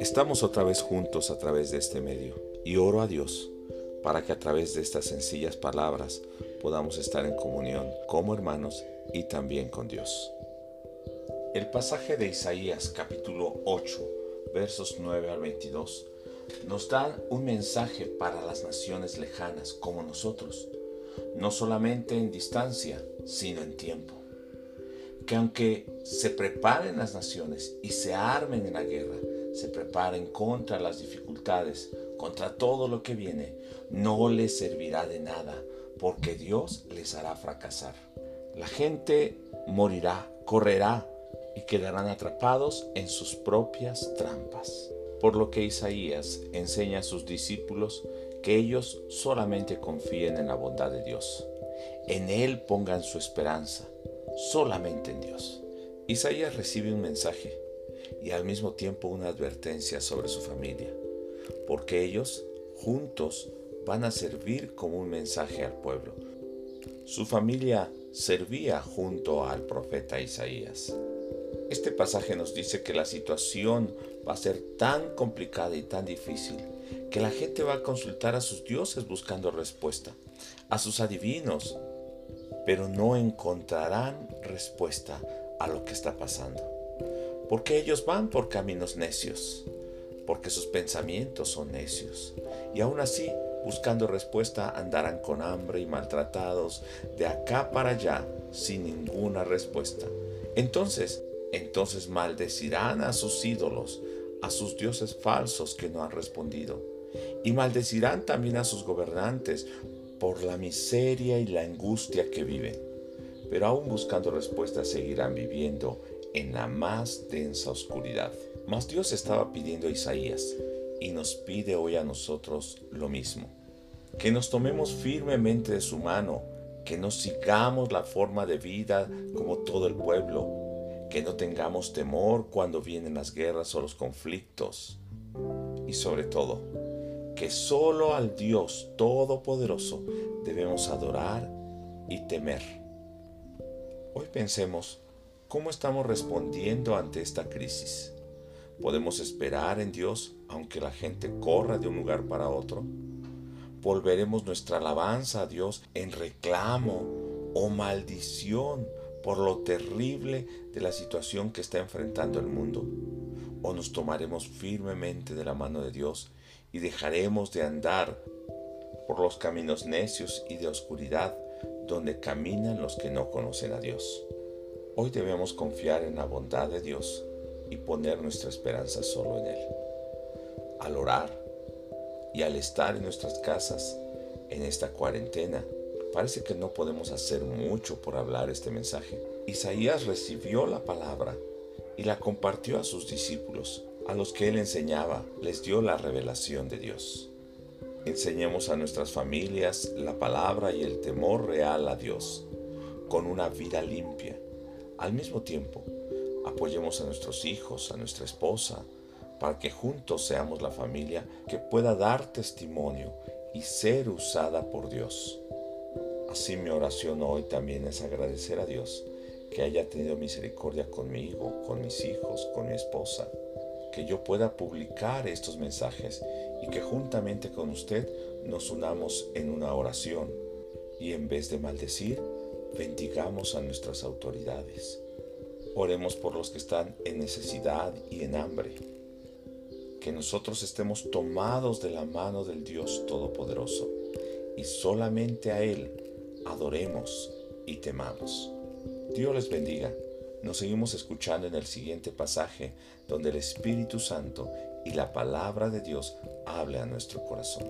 Estamos otra vez juntos a través de este medio y oro a Dios para que a través de estas sencillas palabras podamos estar en comunión como hermanos y también con Dios. El pasaje de Isaías capítulo 8 versos 9 al 22 nos da un mensaje para las naciones lejanas como nosotros, no solamente en distancia, sino en tiempo. Que aunque se preparen las naciones y se armen en la guerra, se preparen contra las dificultades, contra todo lo que viene, no les servirá de nada, porque Dios les hará fracasar. La gente morirá, correrá y quedarán atrapados en sus propias trampas. Por lo que Isaías enseña a sus discípulos que ellos solamente confíen en la bondad de Dios. En Él pongan su esperanza, solamente en Dios. Isaías recibe un mensaje y al mismo tiempo una advertencia sobre su familia, porque ellos juntos van a servir como un mensaje al pueblo. Su familia servía junto al profeta Isaías. Este pasaje nos dice que la situación va a ser tan complicada y tan difícil que la gente va a consultar a sus dioses buscando respuesta, a sus adivinos, pero no encontrarán respuesta a lo que está pasando. Porque ellos van por caminos necios, porque sus pensamientos son necios, y aún así, buscando respuesta, andarán con hambre y maltratados de acá para allá sin ninguna respuesta. Entonces, entonces maldecirán a sus ídolos, a sus dioses falsos que no han respondido. Y maldecirán también a sus gobernantes por la miseria y la angustia que viven. Pero aún buscando respuestas seguirán viviendo en la más densa oscuridad. Mas Dios estaba pidiendo a Isaías y nos pide hoy a nosotros lo mismo. Que nos tomemos firmemente de su mano, que no sigamos la forma de vida como todo el pueblo, que no tengamos temor cuando vienen las guerras o los conflictos. Y sobre todo, que solo al Dios Todopoderoso debemos adorar y temer. Hoy pensemos cómo estamos respondiendo ante esta crisis. ¿Podemos esperar en Dios aunque la gente corra de un lugar para otro? ¿Volveremos nuestra alabanza a Dios en reclamo o maldición por lo terrible de la situación que está enfrentando el mundo? ¿O nos tomaremos firmemente de la mano de Dios y dejaremos de andar por los caminos necios y de oscuridad donde caminan los que no conocen a Dios? Hoy debemos confiar en la bondad de Dios y poner nuestra esperanza solo en Él. Al orar y al estar en nuestras casas en esta cuarentena, Parece que no podemos hacer mucho por hablar este mensaje. Isaías recibió la palabra y la compartió a sus discípulos, a los que él enseñaba, les dio la revelación de Dios. Enseñemos a nuestras familias la palabra y el temor real a Dios, con una vida limpia. Al mismo tiempo, apoyemos a nuestros hijos, a nuestra esposa, para que juntos seamos la familia que pueda dar testimonio y ser usada por Dios. Así mi oración hoy también es agradecer a Dios que haya tenido misericordia conmigo, con mis hijos, con mi esposa, que yo pueda publicar estos mensajes y que juntamente con usted nos unamos en una oración y en vez de maldecir, bendigamos a nuestras autoridades. Oremos por los que están en necesidad y en hambre. Que nosotros estemos tomados de la mano del Dios Todopoderoso y solamente a Él adoremos y temamos. Dios les bendiga. Nos seguimos escuchando en el siguiente pasaje donde el Espíritu Santo y la palabra de Dios habla a nuestro corazón.